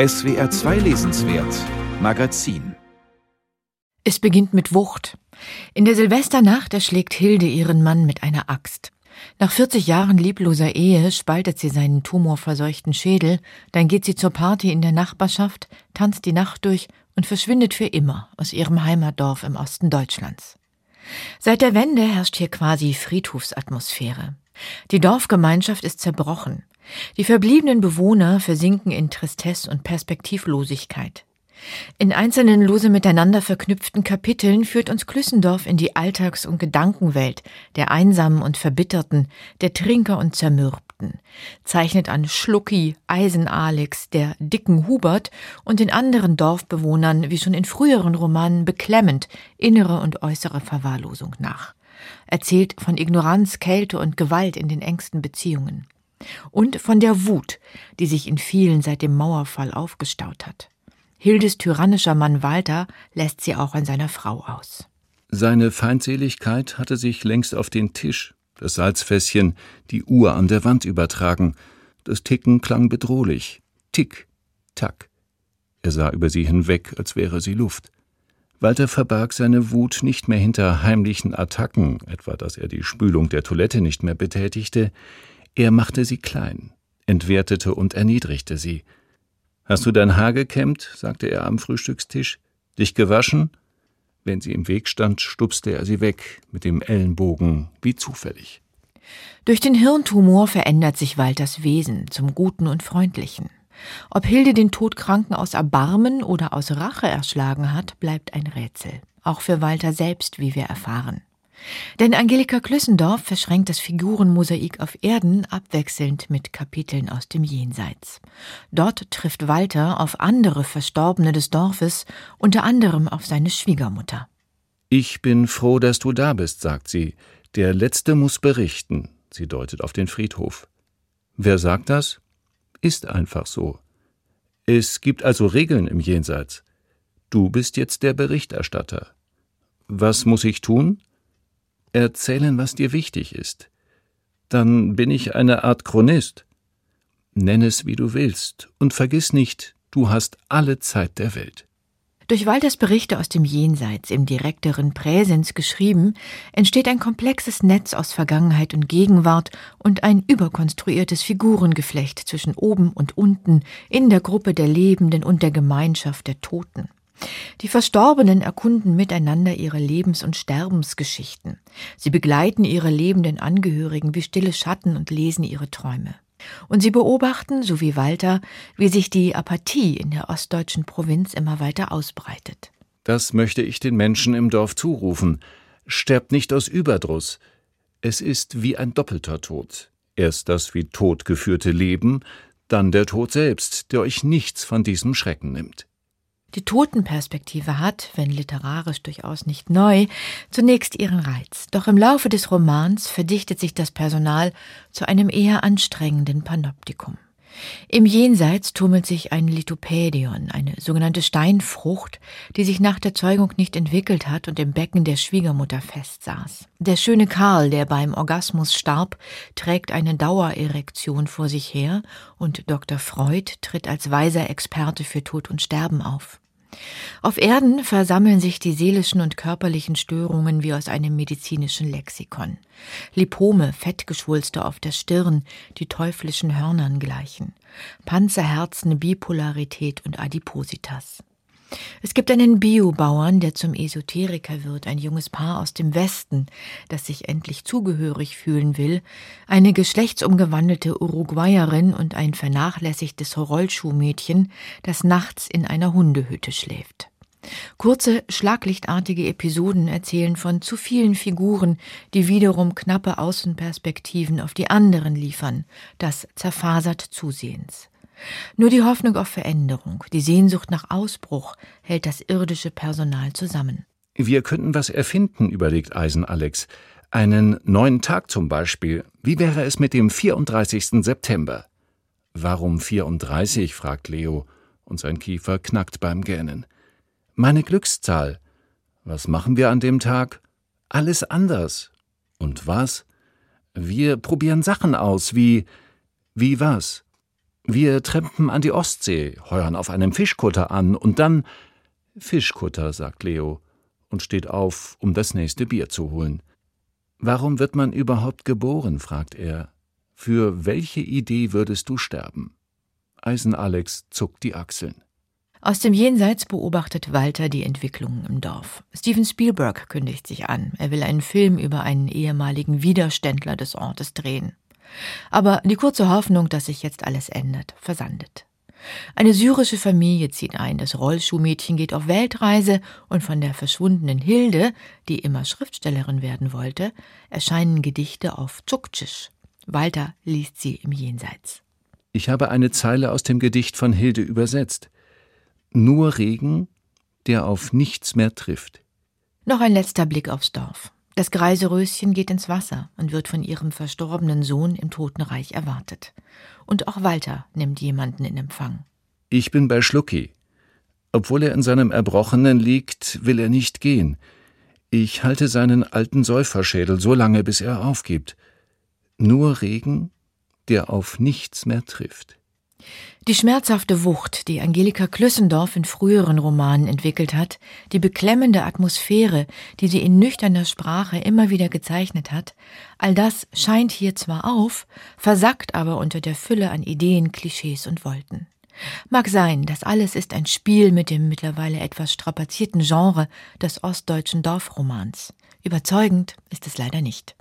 SWR 2 Lesenswert Magazin Es beginnt mit Wucht. In der Silvesternacht erschlägt Hilde ihren Mann mit einer Axt. Nach 40 Jahren liebloser Ehe spaltet sie seinen tumorverseuchten Schädel, dann geht sie zur Party in der Nachbarschaft, tanzt die Nacht durch und verschwindet für immer aus ihrem Heimatdorf im Osten Deutschlands. Seit der Wende herrscht hier quasi Friedhofsatmosphäre. Die Dorfgemeinschaft ist zerbrochen. Die verbliebenen Bewohner versinken in Tristesse und Perspektivlosigkeit. In einzelnen lose miteinander verknüpften Kapiteln führt uns Klüssendorf in die Alltags- und Gedankenwelt der Einsamen und Verbitterten, der Trinker und Zermürbten, zeichnet an Schlucki, Eisen-Alex, der dicken Hubert und den anderen Dorfbewohnern wie schon in früheren Romanen beklemmend innere und äußere Verwahrlosung nach. Erzählt von Ignoranz, Kälte und Gewalt in den engsten Beziehungen. Und von der Wut, die sich in vielen seit dem Mauerfall aufgestaut hat. Hildes tyrannischer Mann Walter lässt sie auch an seiner Frau aus. Seine Feindseligkeit hatte sich längst auf den Tisch, das Salzfässchen, die Uhr an der Wand übertragen. Das Ticken klang bedrohlich. Tick, tack. Er sah über sie hinweg, als wäre sie Luft. Walter verbarg seine Wut nicht mehr hinter heimlichen Attacken, etwa dass er die Spülung der Toilette nicht mehr betätigte. Er machte sie klein, entwertete und erniedrigte sie. Hast du dein Haar gekämmt? sagte er am Frühstückstisch. Dich gewaschen? Wenn sie im Weg stand, stupste er sie weg, mit dem Ellenbogen, wie zufällig. Durch den Hirntumor verändert sich Walters Wesen zum Guten und Freundlichen. Ob Hilde den Todkranken aus Erbarmen oder aus Rache erschlagen hat, bleibt ein Rätsel. Auch für Walter selbst, wie wir erfahren. Denn Angelika Klüssendorf verschränkt das Figurenmosaik auf Erden abwechselnd mit Kapiteln aus dem Jenseits. Dort trifft Walter auf andere Verstorbene des Dorfes, unter anderem auf seine Schwiegermutter. Ich bin froh, dass du da bist, sagt sie. Der Letzte muss berichten. Sie deutet auf den Friedhof. Wer sagt das? Ist einfach so. Es gibt also Regeln im Jenseits. Du bist jetzt der Berichterstatter. Was muss ich tun? Erzählen, was dir wichtig ist. Dann bin ich eine Art Chronist. Nenn es, wie du willst, und vergiss nicht, du hast alle Zeit der Welt. Durch Walters Berichte aus dem Jenseits im direkteren Präsens geschrieben, entsteht ein komplexes Netz aus Vergangenheit und Gegenwart und ein überkonstruiertes Figurengeflecht zwischen oben und unten in der Gruppe der Lebenden und der Gemeinschaft der Toten. Die Verstorbenen erkunden miteinander ihre Lebens- und Sterbensgeschichten. Sie begleiten ihre lebenden Angehörigen wie stille Schatten und lesen ihre Träume. Und sie beobachten, so wie Walter, wie sich die Apathie in der ostdeutschen Provinz immer weiter ausbreitet. Das möchte ich den Menschen im Dorf zurufen. Sterbt nicht aus Überdruss. Es ist wie ein doppelter Tod. Erst das wie tot geführte Leben, dann der Tod selbst, der euch nichts von diesem Schrecken nimmt. Die Totenperspektive hat, wenn literarisch durchaus nicht neu, zunächst ihren Reiz. Doch im Laufe des Romans verdichtet sich das Personal zu einem eher anstrengenden Panoptikum. Im Jenseits tummelt sich ein Lithopädion, eine sogenannte Steinfrucht, die sich nach der Zeugung nicht entwickelt hat und im Becken der Schwiegermutter festsaß. Der schöne Karl, der beim Orgasmus starb, trägt eine Dauererektion vor sich her und Dr. Freud tritt als weiser Experte für Tod und Sterben auf. Auf Erden versammeln sich die seelischen und körperlichen Störungen wie aus einem medizinischen Lexikon. Lipome, Fettgeschwulste auf der Stirn, die teuflischen Hörnern gleichen. Panzerherzen, Bipolarität und Adipositas. Es gibt einen Biobauern, der zum Esoteriker wird, ein junges Paar aus dem Westen, das sich endlich zugehörig fühlen will, eine geschlechtsumgewandelte Uruguayerin und ein vernachlässigtes Rollschuhmädchen, das nachts in einer Hundehütte schläft. Kurze, schlaglichtartige Episoden erzählen von zu vielen Figuren, die wiederum knappe Außenperspektiven auf die anderen liefern, das zerfasert zusehends. Nur die Hoffnung auf Veränderung, die Sehnsucht nach Ausbruch hält das irdische Personal zusammen. Wir könnten was erfinden, überlegt Eisen Alex. Einen neuen Tag zum Beispiel. Wie wäre es mit dem 34. September? Warum 34? fragt Leo, und sein Kiefer knackt beim Gähnen. Meine Glückszahl. Was machen wir an dem Tag? Alles anders. Und was? Wir probieren Sachen aus, wie. Wie was? Wir trempen an die Ostsee, heuern auf einem Fischkutter an und dann. Fischkutter, sagt Leo und steht auf, um das nächste Bier zu holen. Warum wird man überhaupt geboren? fragt er. Für welche Idee würdest du sterben? Eisen Alex zuckt die Achseln. Aus dem Jenseits beobachtet Walter die Entwicklungen im Dorf. Steven Spielberg kündigt sich an. Er will einen Film über einen ehemaligen Widerständler des Ortes drehen. Aber die kurze Hoffnung, dass sich jetzt alles ändert, versandet. Eine syrische Familie zieht ein, das Rollschuhmädchen geht auf Weltreise und von der verschwundenen Hilde, die immer Schriftstellerin werden wollte, erscheinen Gedichte auf Tschuktsch. Walter liest sie im Jenseits. Ich habe eine Zeile aus dem Gedicht von Hilde übersetzt. Nur Regen, der auf nichts mehr trifft. Noch ein letzter Blick aufs Dorf. Das Greiseröschen geht ins Wasser und wird von ihrem verstorbenen Sohn im Totenreich erwartet. Und auch Walter nimmt jemanden in Empfang. Ich bin bei Schlucki. Obwohl er in seinem Erbrochenen liegt, will er nicht gehen. Ich halte seinen alten Säuferschädel so lange, bis er aufgibt. Nur Regen, der auf nichts mehr trifft. Die schmerzhafte Wucht, die Angelika Klüssendorf in früheren Romanen entwickelt hat, die beklemmende Atmosphäre, die sie in nüchterner Sprache immer wieder gezeichnet hat, all das scheint hier zwar auf, versackt aber unter der Fülle an Ideen, Klischees und Wolten. Mag sein, das alles ist ein Spiel mit dem mittlerweile etwas strapazierten Genre des ostdeutschen Dorfromans. Überzeugend ist es leider nicht.